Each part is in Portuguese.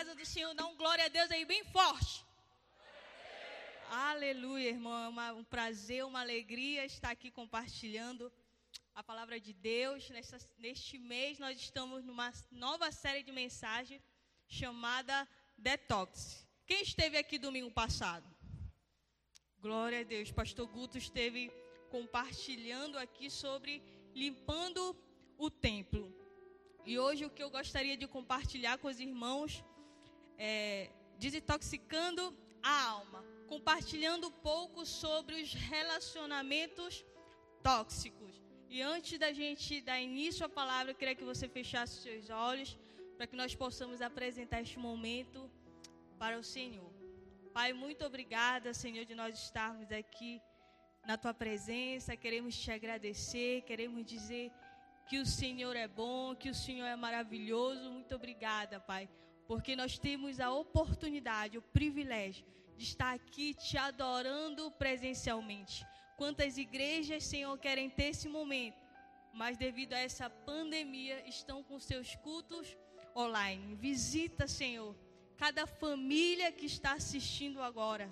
casa do Senhor, dá um glória a Deus aí bem forte. Aleluia, irmão. É um prazer, uma alegria estar aqui compartilhando a palavra de Deus. Nesta, neste mês, nós estamos numa nova série de mensagens chamada Detox. Quem esteve aqui domingo passado? Glória a Deus. Pastor Guto esteve compartilhando aqui sobre limpando o templo. E hoje o que eu gostaria de compartilhar com os irmãos é desintoxicando a alma, compartilhando um pouco sobre os relacionamentos tóxicos. E antes da gente dar início à palavra, eu queria que você fechasse os seus olhos para que nós possamos apresentar este momento para o Senhor. Pai, muito obrigada, Senhor, de nós estarmos aqui na tua presença. Queremos te agradecer, queremos dizer que o Senhor é bom, que o Senhor é maravilhoso. Muito obrigada, Pai, porque nós temos a oportunidade, o privilégio de estar aqui te adorando presencialmente. Quantas igrejas, Senhor, querem ter esse momento, mas devido a essa pandemia estão com seus cultos online. Visita, Senhor, cada família que está assistindo agora.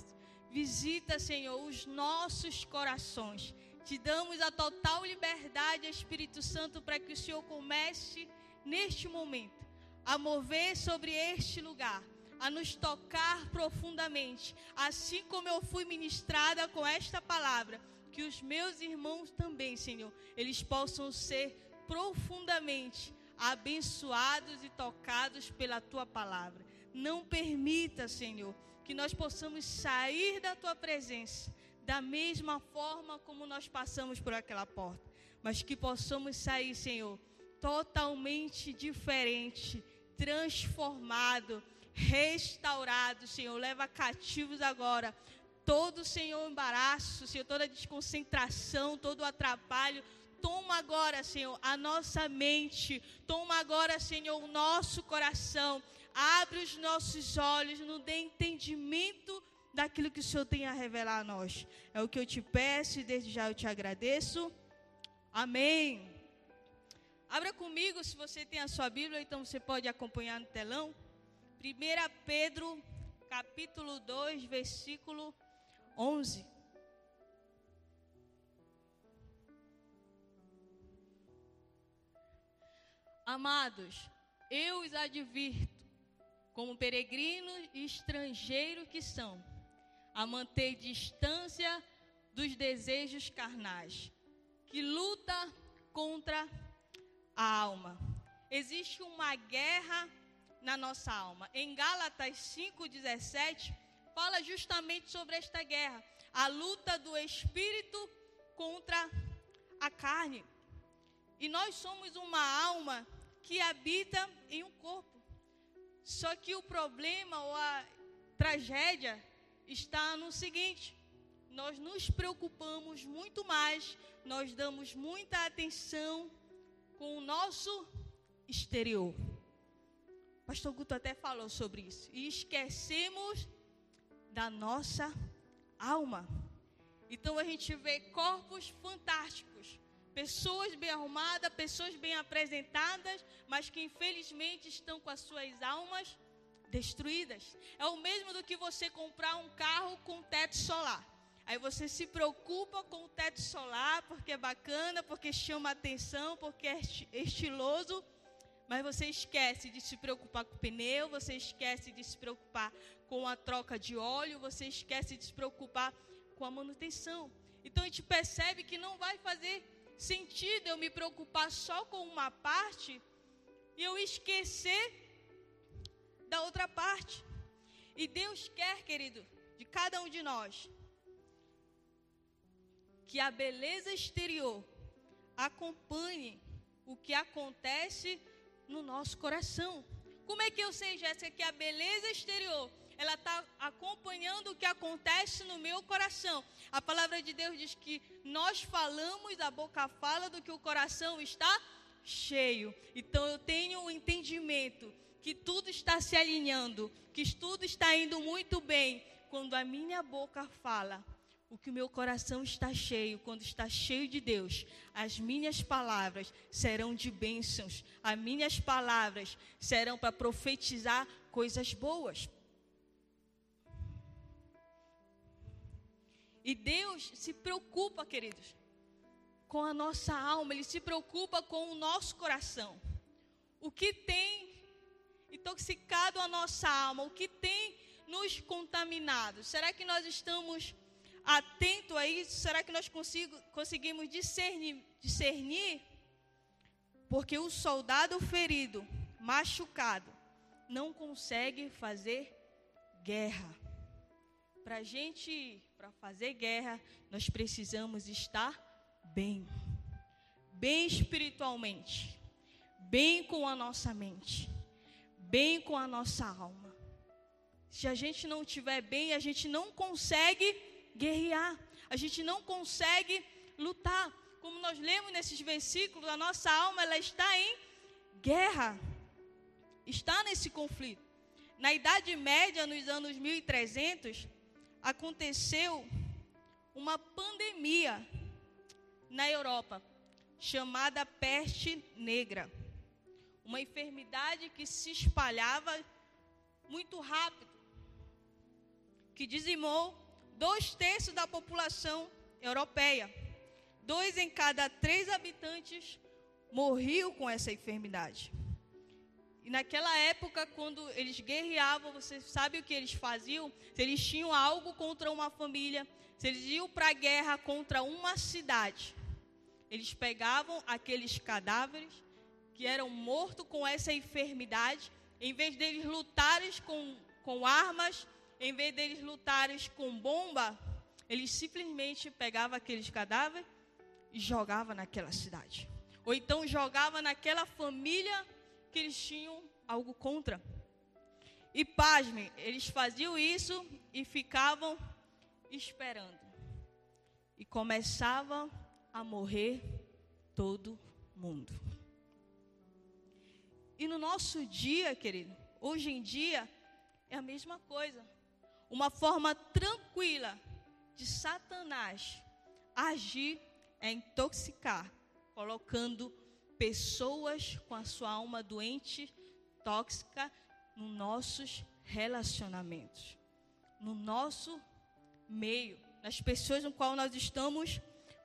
Visita, Senhor, os nossos corações te damos a total liberdade, Espírito Santo, para que o Senhor comece neste momento a mover sobre este lugar, a nos tocar profundamente, assim como eu fui ministrada com esta palavra, que os meus irmãos também, Senhor, eles possam ser profundamente abençoados e tocados pela tua palavra. Não permita, Senhor, que nós possamos sair da tua presença da mesma forma como nós passamos por aquela porta, mas que possamos sair, Senhor, totalmente diferente, transformado, restaurado, Senhor. Leva cativos agora todo, Senhor, embaraço, Senhor, toda desconcentração, todo atrapalho. Toma agora, Senhor, a nossa mente. Toma agora, Senhor, o nosso coração. Abre os nossos olhos, nos dê entendimento daquilo que o Senhor tem a revelar a nós. É o que eu te peço e desde já eu te agradeço. Amém. Abra comigo se você tem a sua Bíblia, então você pode acompanhar no telão. 1 Pedro, capítulo 2, versículo 11. Amados, eu os advirto, como peregrinos e estrangeiros que são, a manter distância dos desejos carnais, que luta contra a alma. Existe uma guerra na nossa alma. Em Gálatas 5:17 fala justamente sobre esta guerra, a luta do espírito contra a carne. E nós somos uma alma que habita em um corpo. Só que o problema ou a tragédia está no seguinte: nós nos preocupamos muito mais, nós damos muita atenção com o nosso exterior. Pastor Guto até falou sobre isso. E esquecemos da nossa alma. Então a gente vê corpos fantásticos, pessoas bem arrumadas, pessoas bem apresentadas, mas que infelizmente estão com as suas almas destruídas. É o mesmo do que você comprar um carro com teto solar. Aí você se preocupa com o teto solar porque é bacana, porque chama atenção, porque é estiloso, mas você esquece de se preocupar com o pneu, você esquece de se preocupar com a troca de óleo, você esquece de se preocupar com a manutenção. Então a gente percebe que não vai fazer sentido eu me preocupar só com uma parte e eu esquecer da outra parte. E Deus quer, querido, de cada um de nós, que a beleza exterior acompanhe o que acontece no nosso coração. Como é que eu sei, Jéssica, que a beleza exterior ela está acompanhando o que acontece no meu coração? A palavra de Deus diz que nós falamos, a boca fala do que o coração está cheio. Então eu tenho o um entendimento que tudo está se alinhando, que tudo está indo muito bem, quando a minha boca fala o que o meu coração está cheio, quando está cheio de Deus, as minhas palavras serão de bênçãos, as minhas palavras serão para profetizar coisas boas. E Deus se preocupa, queridos, com a nossa alma, Ele se preocupa com o nosso coração. O que tem intoxicado a nossa alma, o que tem nos contaminado? Será que nós estamos atentos a isso? Será que nós consigo, conseguimos discernir, discernir? Porque o soldado ferido, machucado, não consegue fazer guerra. Para a gente, para fazer guerra, nós precisamos estar bem, bem espiritualmente, bem com a nossa mente, bem com a nossa alma. Se a gente não estiver bem, a gente não consegue guerrear, a gente não consegue lutar. Como nós lemos nesses versículos, a nossa alma ela está em guerra, está nesse conflito. Na Idade Média, nos anos 1300, aconteceu uma pandemia na Europa, chamada peste negra. Uma enfermidade que se espalhava muito rápido, que dizimou dois terços da população europeia. Dois em cada três habitantes morriam com essa enfermidade. E naquela época, quando eles guerreavam, você sabe o que eles faziam? Se eles tinham algo contra uma família, se eles iam para a guerra contra uma cidade, eles pegavam aqueles cadáveres que eram mortos com essa enfermidade, em vez deles lutarem com, com armas, em vez deles lutarem com bomba, eles simplesmente pegavam aqueles cadáveres e jogavam naquela cidade. Ou então jogava naquela família que eles tinham algo contra. E pasme, eles faziam isso e ficavam esperando. E começavam a morrer todo mundo. E no nosso dia, querido, hoje em dia, é a mesma coisa. Uma forma tranquila de Satanás agir é intoxicar, colocando pessoas com a sua alma doente, tóxica, nos nossos relacionamentos, no nosso meio, nas pessoas com qual nós estamos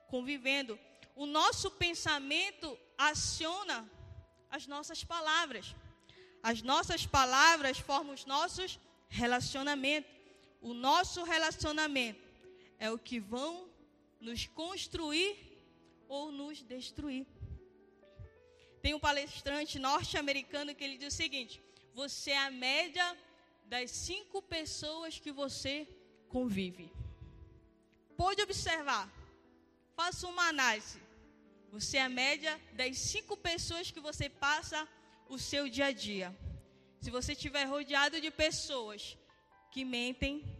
convivendo. O nosso pensamento aciona as nossas palavras. As nossas palavras formam os nossos relacionamentos. O nosso relacionamento é o que vão nos construir ou nos destruir. Tem um palestrante norte-americano que ele diz o seguinte: você é a média das cinco pessoas que você convive. Pode observar. Faça uma análise. Você é a média das cinco pessoas que você passa o seu dia a dia. Se você estiver rodeado de pessoas que mentem,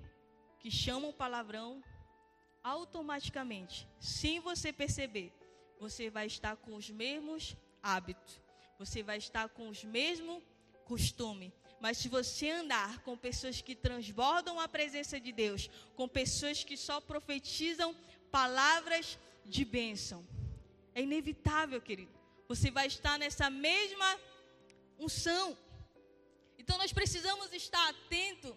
que chamam palavrão, automaticamente, sem você perceber, você vai estar com os mesmos hábitos, você vai estar com os mesmos costumes. Mas se você andar com pessoas que transbordam a presença de Deus, com pessoas que só profetizam palavras de bênção. É inevitável, querido. Você vai estar nessa mesma unção. Então nós precisamos estar atento.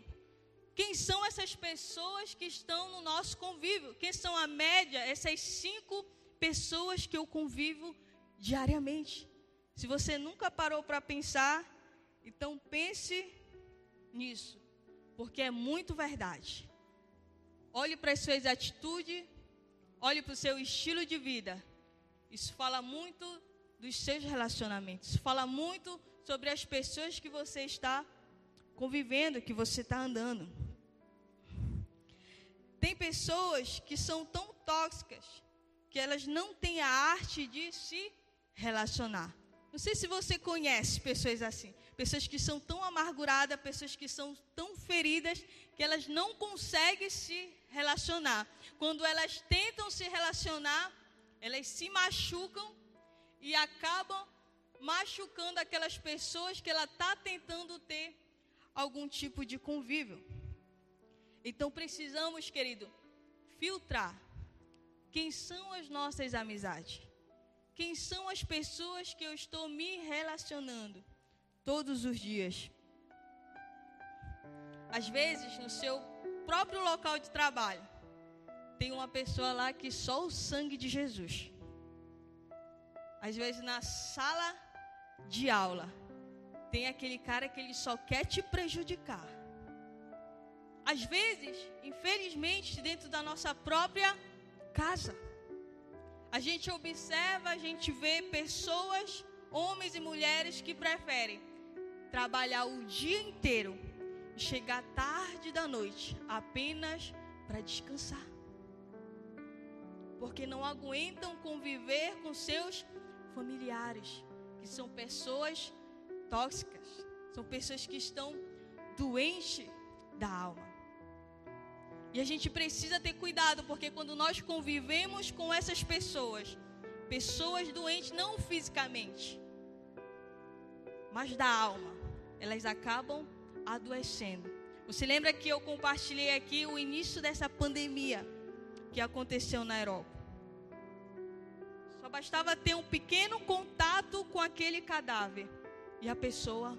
Quem são essas pessoas que estão no nosso convívio? Quem são a média? Essas cinco pessoas que eu convivo diariamente. Se você nunca parou para pensar, então pense nisso, porque é muito verdade. Olhe para as suas atitudes, Olhe para o seu estilo de vida. Isso fala muito dos seus relacionamentos. Isso fala muito sobre as pessoas que você está convivendo, que você está andando. Tem pessoas que são tão tóxicas que elas não têm a arte de se relacionar. Não sei se você conhece pessoas assim. Pessoas que são tão amarguradas, pessoas que são tão feridas, que elas não conseguem se relacionar. Quando elas tentam se relacionar, elas se machucam e acabam machucando aquelas pessoas que ela está tentando ter algum tipo de convívio. Então precisamos, querido, filtrar quem são as nossas amizades. Quem são as pessoas que eu estou me relacionando todos os dias? Às vezes, no seu próprio local de trabalho, tem uma pessoa lá que só o sangue de Jesus. Às vezes, na sala de aula, tem aquele cara que ele só quer te prejudicar. Às vezes, infelizmente, dentro da nossa própria casa, a gente observa, a gente vê pessoas, homens e mulheres que preferem trabalhar o dia inteiro e chegar tarde da noite apenas para descansar. Porque não aguentam conviver com seus familiares, que são pessoas tóxicas, são pessoas que estão doentes da alma. E a gente precisa ter cuidado, porque quando nós convivemos com essas pessoas, pessoas doentes não fisicamente, mas da alma, elas acabam adoecendo. Você lembra que eu compartilhei aqui o início dessa pandemia que aconteceu na Europa? Só bastava ter um pequeno contato com aquele cadáver e a pessoa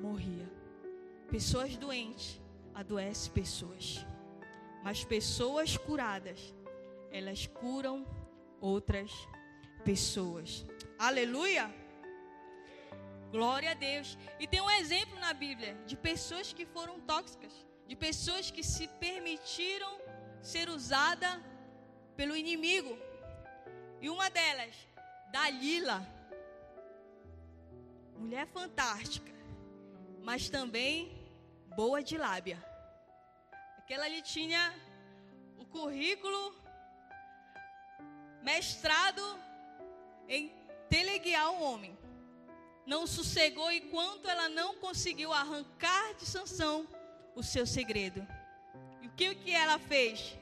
morria. Pessoas doentes adoecem pessoas. Mas pessoas curadas, elas curam outras pessoas. Aleluia! Glória a Deus. E tem um exemplo na Bíblia de pessoas que foram tóxicas, de pessoas que se permitiram ser usada pelo inimigo. E uma delas, Dalila, mulher fantástica, mas também boa de lábia. Aquela ali tinha o currículo mestrado em teleguiar o homem não sossegou enquanto ela não conseguiu arrancar de Sansão o seu segredo. E o que, que ela fez?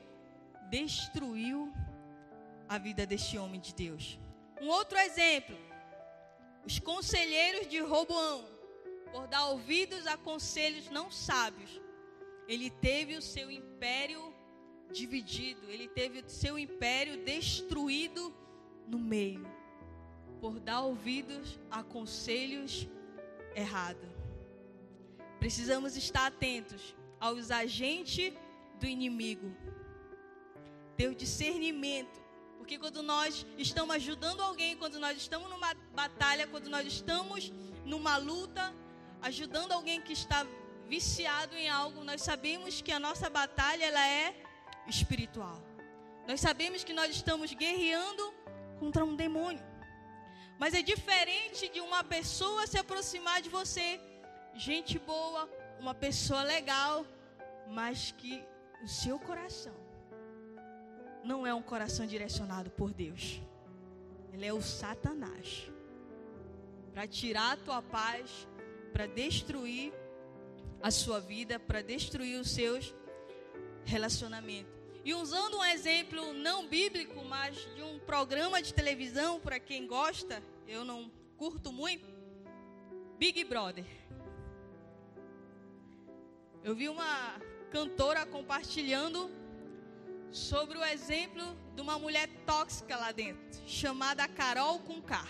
Destruiu a vida deste homem de Deus. Um outro exemplo: os conselheiros de Roboão, por dar ouvidos a conselhos não sábios, ele teve o seu império dividido, ele teve o seu império destruído no meio por dar ouvidos a conselhos errados. Precisamos estar atentos aos agentes do inimigo. Ter o discernimento. Porque quando nós estamos ajudando alguém, quando nós estamos numa batalha, quando nós estamos numa luta, ajudando alguém que está viciado em algo, nós sabemos que a nossa batalha ela é espiritual. Nós sabemos que nós estamos guerreando contra um demônio. Mas é diferente de uma pessoa se aproximar de você, gente boa, uma pessoa legal, mas que o seu coração não é um coração direcionado por Deus. Ele é o Satanás. Para tirar a tua paz, para destruir a sua vida, para destruir os seus relacionamentos. E usando um exemplo não bíblico, mas de um programa de televisão, para quem gosta, eu não curto muito, Big Brother. Eu vi uma cantora compartilhando sobre o exemplo de uma mulher tóxica lá dentro, chamada Carol Conká.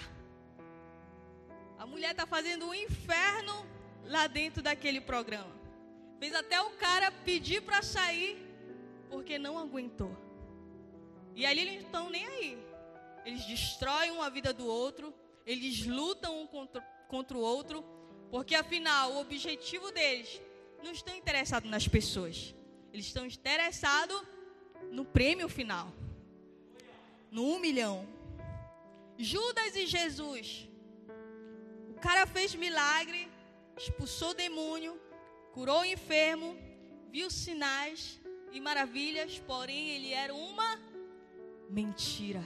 A mulher está fazendo um inferno lá dentro daquele programa. Fez até o cara pedir para sair porque não aguentou. E ali eles não estão nem aí. Eles destroem a vida do outro, eles lutam um contra, contra o outro, porque afinal o objetivo deles não estão interessados nas pessoas. Eles estão interessados no prêmio final. No um milhão. Judas e Jesus. O cara fez milagre, expulsou o demônio, curou o enfermo, viu sinais, e maravilhas, porém ele era uma mentira.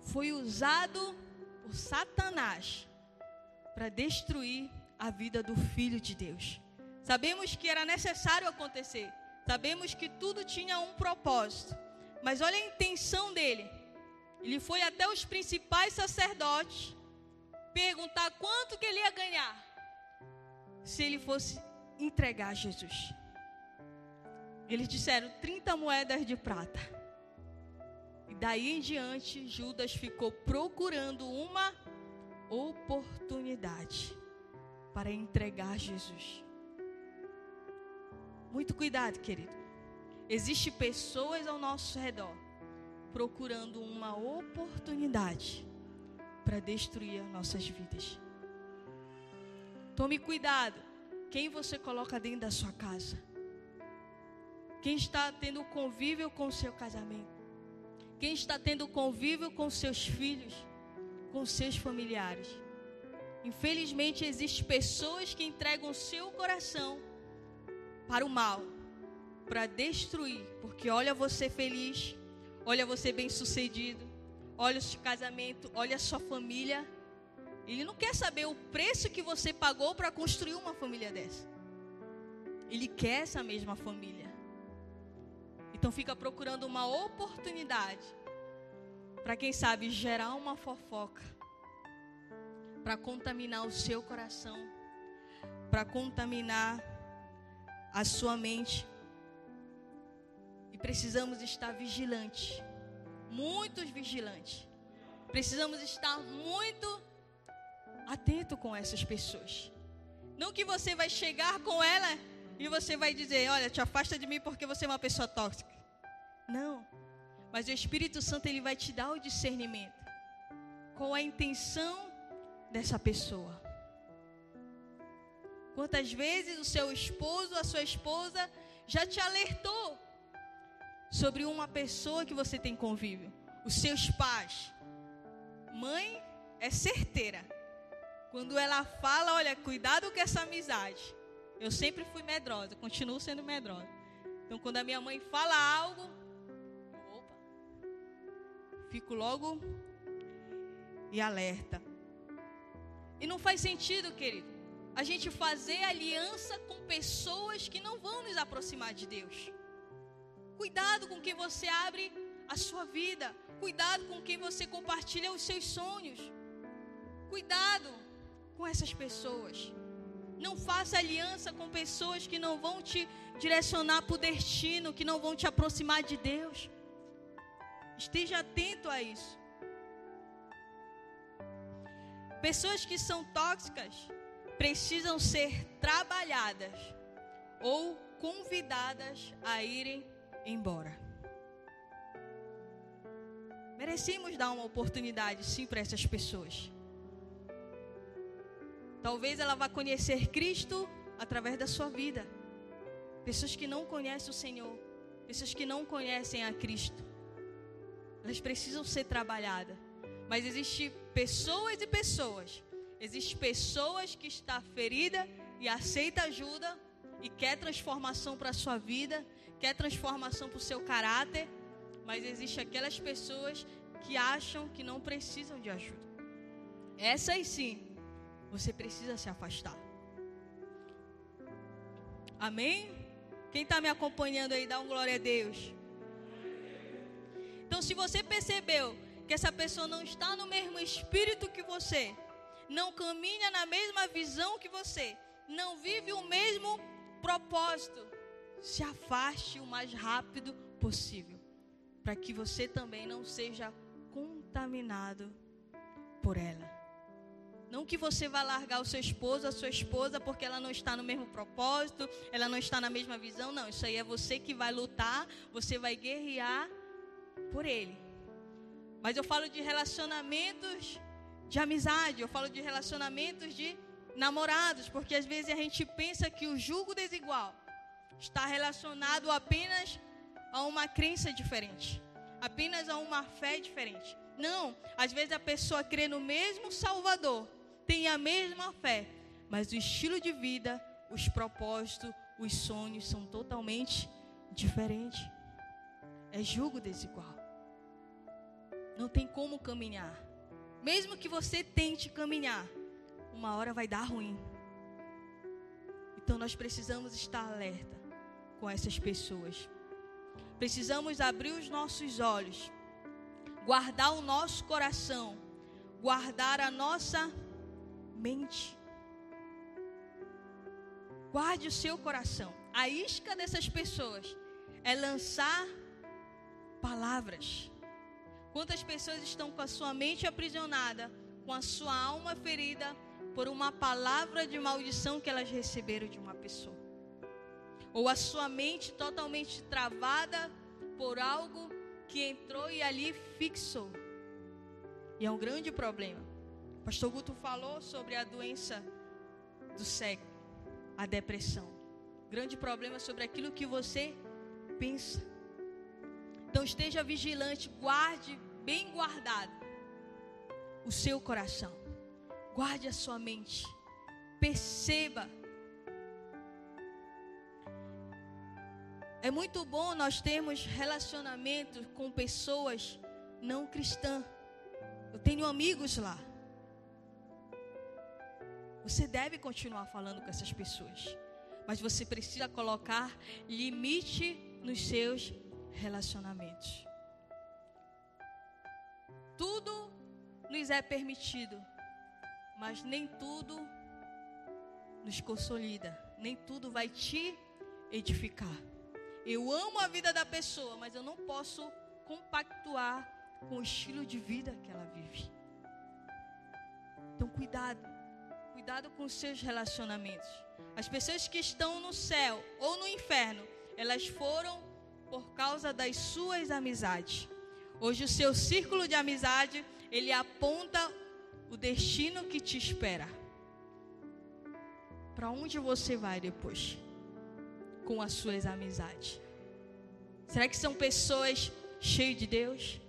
Foi usado por Satanás para destruir a vida do filho de Deus. Sabemos que era necessário acontecer. Sabemos que tudo tinha um propósito. Mas olha a intenção dele. Ele foi até os principais sacerdotes perguntar quanto que ele ia ganhar se ele fosse entregar Jesus. Eles disseram 30 moedas de prata. E daí em diante, Judas ficou procurando uma oportunidade para entregar Jesus. Muito cuidado, querido. Existem pessoas ao nosso redor procurando uma oportunidade para destruir as nossas vidas. Tome cuidado. Quem você coloca dentro da sua casa? Quem está tendo convívio com o seu casamento? Quem está tendo convívio com seus filhos, com seus familiares? Infelizmente, existem pessoas que entregam seu coração para o mal, para destruir, porque olha você feliz, olha você bem-sucedido, olha o seu casamento, olha a sua família. Ele não quer saber o preço que você pagou para construir uma família dessa. Ele quer essa mesma família. Então fica procurando uma oportunidade para quem sabe gerar uma fofoca, para contaminar o seu coração, para contaminar a sua mente. E precisamos estar vigilantes, muitos vigilantes. Precisamos estar muito atento com essas pessoas. Não que você vai chegar com ela e você vai dizer: Olha, te afasta de mim porque você é uma pessoa tóxica. Não. Mas o Espírito Santo ele vai te dar o discernimento. Qual a intenção dessa pessoa? Quantas vezes o seu esposo, a sua esposa já te alertou sobre uma pessoa que você tem convívio? Os seus pais. Mãe é certeira. Quando ela fala, olha, cuidado com essa amizade. Eu sempre fui medrosa, continuo sendo medrosa. Então, quando a minha mãe fala algo, opa, fico logo e alerta. E não faz sentido, querido, a gente fazer aliança com pessoas que não vão nos aproximar de Deus. Cuidado com quem você abre a sua vida. Cuidado com quem você compartilha os seus sonhos. Cuidado com essas pessoas. Não faça aliança com pessoas que não vão te direcionar para o destino, que não vão te aproximar de Deus. Esteja atento a isso. Pessoas que são tóxicas precisam ser trabalhadas ou convidadas a irem embora. Merecemos dar uma oportunidade sim para essas pessoas. Talvez ela vá conhecer Cristo através da sua vida. Pessoas que não conhecem o Senhor, pessoas que não conhecem a Cristo, elas precisam ser trabalhadas. Mas existem pessoas e pessoas. Existem pessoas que está ferida e aceita ajuda e quer transformação para a sua vida, quer transformação para o seu caráter, mas existe aquelas pessoas que acham que não precisam de ajuda. Essas sim você precisa se afastar. Amém? Quem está me acompanhando aí, dá um glória a Deus. Então, se você percebeu que essa pessoa não está no mesmo espírito que você, não caminha na mesma visão que você, não vive o mesmo propósito, se afaste o mais rápido possível, para que você também não seja contaminado por ela. Não que você vá largar o seu esposo, a sua esposa, porque ela não está no mesmo propósito, ela não está na mesma visão. Não, isso aí é você que vai lutar, você vai guerrear por ele. Mas eu falo de relacionamentos de amizade, eu falo de relacionamentos de namorados, porque às vezes a gente pensa que o julgo desigual está relacionado apenas a uma crença diferente, apenas a uma fé diferente. Não, às vezes a pessoa crê no mesmo Salvador, tem a mesma fé, mas o estilo de vida, os propósitos, os sonhos são totalmente diferentes. É julgo desigual. Não tem como caminhar. Mesmo que você tente caminhar, uma hora vai dar ruim. Então nós precisamos estar alerta com essas pessoas. Precisamos abrir os nossos olhos, guardar o nosso coração, guardar a nossa mente. Guarde o seu coração. A isca dessas pessoas é lançar palavras. Quantas pessoas estão com a sua mente aprisionada, com a sua alma ferida por uma palavra de maldição que elas receberam de uma pessoa? ou a sua mente totalmente travada por algo que entrou e ali fixou. E é um grande problema. Pastor Guto falou sobre a doença do século, a depressão. Grande problema sobre aquilo que você pensa. Então esteja vigilante, guarde bem guardado o seu coração. Guarde a sua mente. Perceba. É muito bom nós termos relacionamento com pessoas não cristãs. Eu tenho amigos lá. Você deve continuar falando com essas pessoas. Mas você precisa colocar limite nos seus relacionamentos. Tudo nos é permitido, mas nem tudo nos consolida, nem tudo vai te edificar. Eu amo a vida da pessoa, mas eu não posso compactuar com o estilo de vida que ela vive. Então, cuidado, cuidado com os seus relacionamentos. As pessoas que estão no céu ou no inferno, elas foram por causa das suas amizades. Hoje o seu círculo de amizade, ele aponta o destino que te espera. Para onde você vai depois? Com as suas amizades. Será que são pessoas cheias de Deus?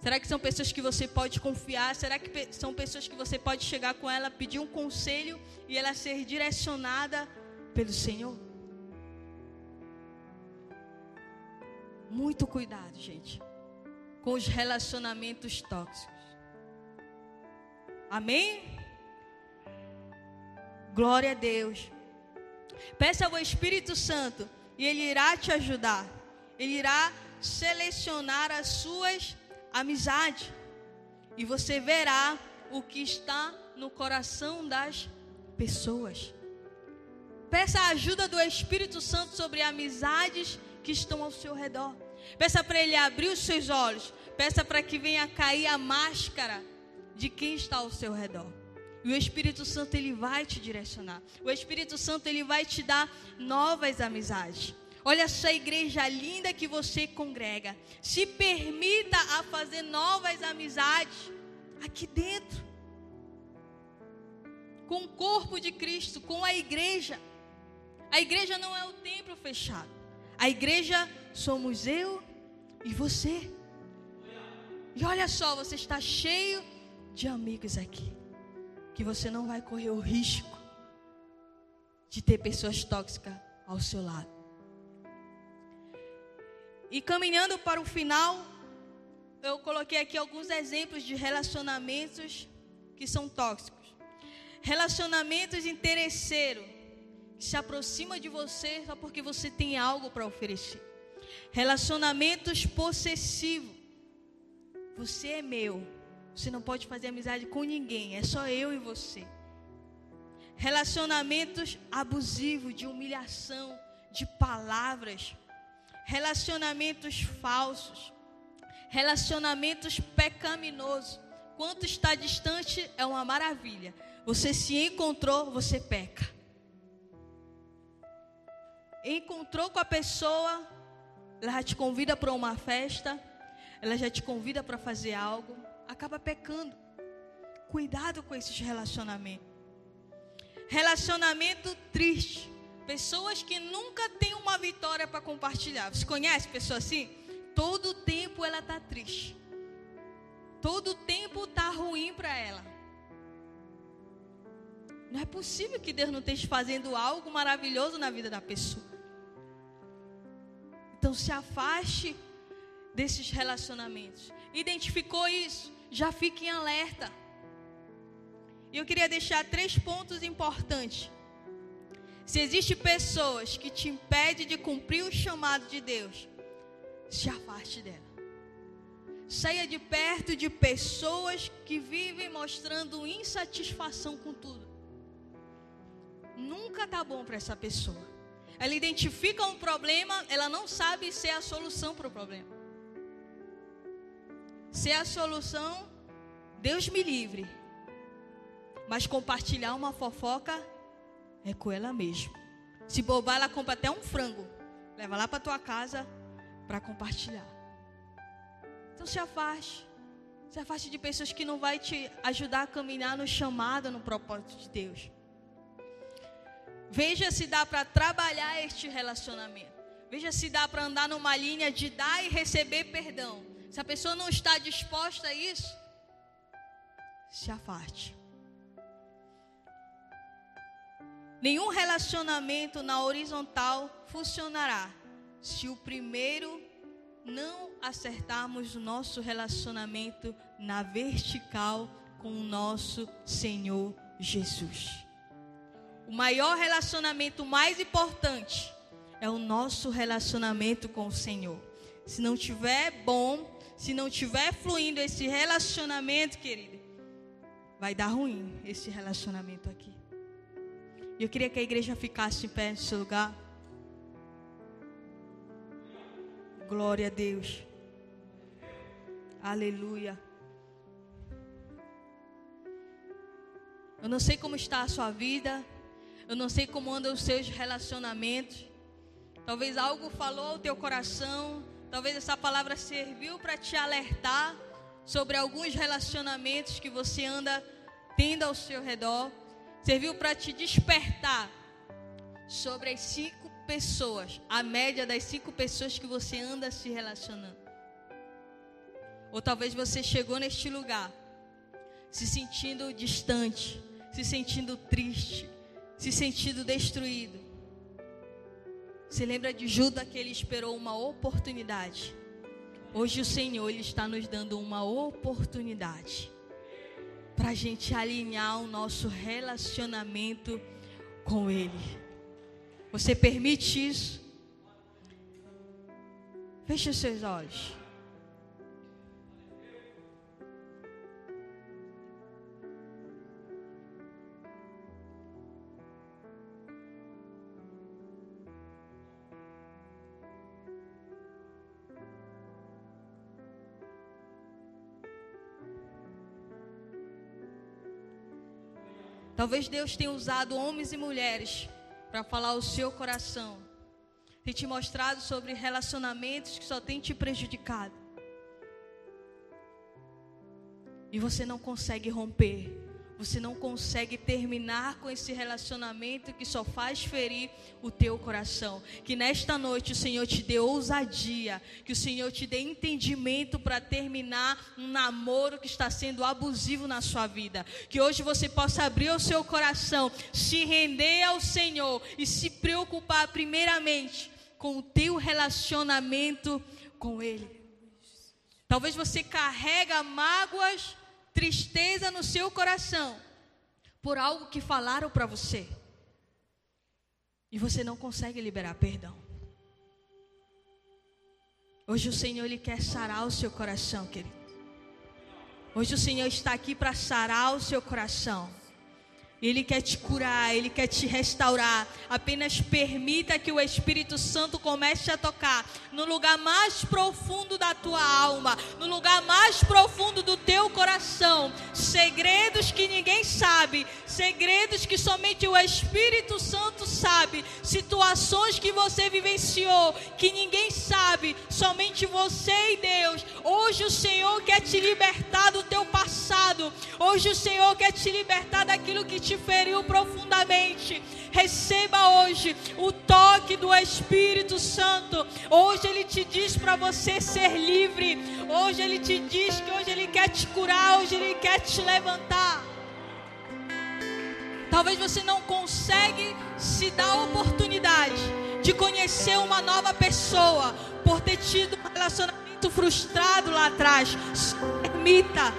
Será que são pessoas que você pode confiar? Será que são pessoas que você pode chegar com ela, pedir um conselho e ela ser direcionada pelo Senhor? Muito cuidado, gente, com os relacionamentos tóxicos. Amém? Glória a Deus. Peça ao Espírito Santo e Ele irá te ajudar. Ele irá selecionar as suas amizades. E você verá o que está no coração das pessoas. Peça a ajuda do Espírito Santo sobre amizades que estão ao seu redor. Peça para Ele abrir os seus olhos. Peça para que venha cair a máscara de quem está ao seu redor. E o Espírito Santo ele vai te direcionar. O Espírito Santo ele vai te dar novas amizades. Olha essa igreja linda que você congrega. Se permita a fazer novas amizades aqui dentro. Com o corpo de Cristo, com a igreja. A igreja não é o templo fechado. A igreja somos eu e você. E olha só, você está cheio de amigos aqui. Que você não vai correr o risco de ter pessoas tóxicas ao seu lado. E caminhando para o final, eu coloquei aqui alguns exemplos de relacionamentos que são tóxicos. Relacionamentos interesseiro, que se aproxima de você só porque você tem algo para oferecer. Relacionamentos possessivos. Você é meu. Você não pode fazer amizade com ninguém, é só eu e você. Relacionamentos abusivos, de humilhação, de palavras relacionamentos falsos, relacionamentos pecaminosos. Quanto está distante é uma maravilha. Você se encontrou, você peca. Encontrou com a pessoa, ela já te convida para uma festa, ela já te convida para fazer algo, acaba pecando. Cuidado com esses relacionamentos. Relacionamento triste. Pessoas que nunca têm uma vitória para compartilhar. Você conhece pessoa assim? Todo tempo ela está triste. Todo tempo está ruim para ela. Não é possível que Deus não esteja fazendo algo maravilhoso na vida da pessoa. Então se afaste desses relacionamentos. Identificou isso? Já fique em alerta. E eu queria deixar três pontos importantes se existem pessoas que te impedem de cumprir o chamado de Deus, se afaste dela. Saia de perto de pessoas que vivem mostrando insatisfação com tudo. Nunca tá bom para essa pessoa. Ela identifica um problema, ela não sabe ser a solução para o problema. Ser a solução, Deus me livre. Mas compartilhar uma fofoca é com ela mesma. Se bobar, ela compra até um frango. Leva lá para tua casa para compartilhar. Então se afaste. Se afaste de pessoas que não vai te ajudar a caminhar no chamado, no propósito de Deus. Veja se dá para trabalhar este relacionamento. Veja se dá para andar numa linha de dar e receber perdão. Se a pessoa não está disposta a isso, se afaste. Nenhum relacionamento na horizontal funcionará se o primeiro não acertarmos o nosso relacionamento na vertical com o nosso Senhor Jesus. O maior relacionamento mais importante é o nosso relacionamento com o Senhor. Se não tiver bom, se não tiver fluindo esse relacionamento, querido, vai dar ruim esse relacionamento aqui. E eu queria que a igreja ficasse em pé nesse lugar. Glória a Deus. Aleluia. Eu não sei como está a sua vida. Eu não sei como andam os seus relacionamentos. Talvez algo falou ao teu coração. Talvez essa palavra serviu para te alertar sobre alguns relacionamentos que você anda tendo ao seu redor serviu para te despertar sobre as cinco pessoas, a média das cinco pessoas que você anda se relacionando. Ou talvez você chegou neste lugar se sentindo distante, se sentindo triste, se sentindo destruído. Se lembra de Judas que ele esperou uma oportunidade. Hoje o Senhor ele está nos dando uma oportunidade para a gente alinhar o nosso relacionamento com Ele. Você permite isso? Feche os seus olhos. Talvez Deus tenha usado homens e mulheres para falar o seu coração. Tem te mostrado sobre relacionamentos que só tem te prejudicado. E você não consegue romper. Você não consegue terminar com esse relacionamento que só faz ferir o teu coração. Que nesta noite o Senhor te dê ousadia, que o Senhor te dê entendimento para terminar um namoro que está sendo abusivo na sua vida. Que hoje você possa abrir o seu coração, se render ao Senhor e se preocupar primeiramente com o teu relacionamento com Ele. Talvez você carrega mágoas tristeza no seu coração por algo que falaram para você. E você não consegue liberar perdão. Hoje o Senhor ele quer sarar o seu coração, querido. Hoje o Senhor está aqui para sarar o seu coração. Ele quer te curar, Ele quer te restaurar. Apenas permita que o Espírito Santo comece a tocar no lugar mais profundo da tua alma, no lugar mais profundo do teu coração. Segredos que ninguém sabe, segredos que somente o Espírito Santo sabe, situações que você vivenciou que ninguém sabe, somente você e Deus. Hoje o Senhor quer te libertar do teu passado. Hoje o Senhor quer te libertar daquilo que te feriu profundamente. Receba hoje o toque do Espírito Santo. Hoje ele te diz para você ser livre. Hoje ele te diz que hoje ele quer te curar, hoje ele quer te levantar. Talvez você não consegue se dar a oportunidade de conhecer uma nova pessoa por ter tido um relacionamento frustrado lá atrás. Se permita,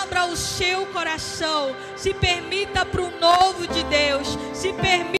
abra o seu coração, se permita para o novo de Deus, se permita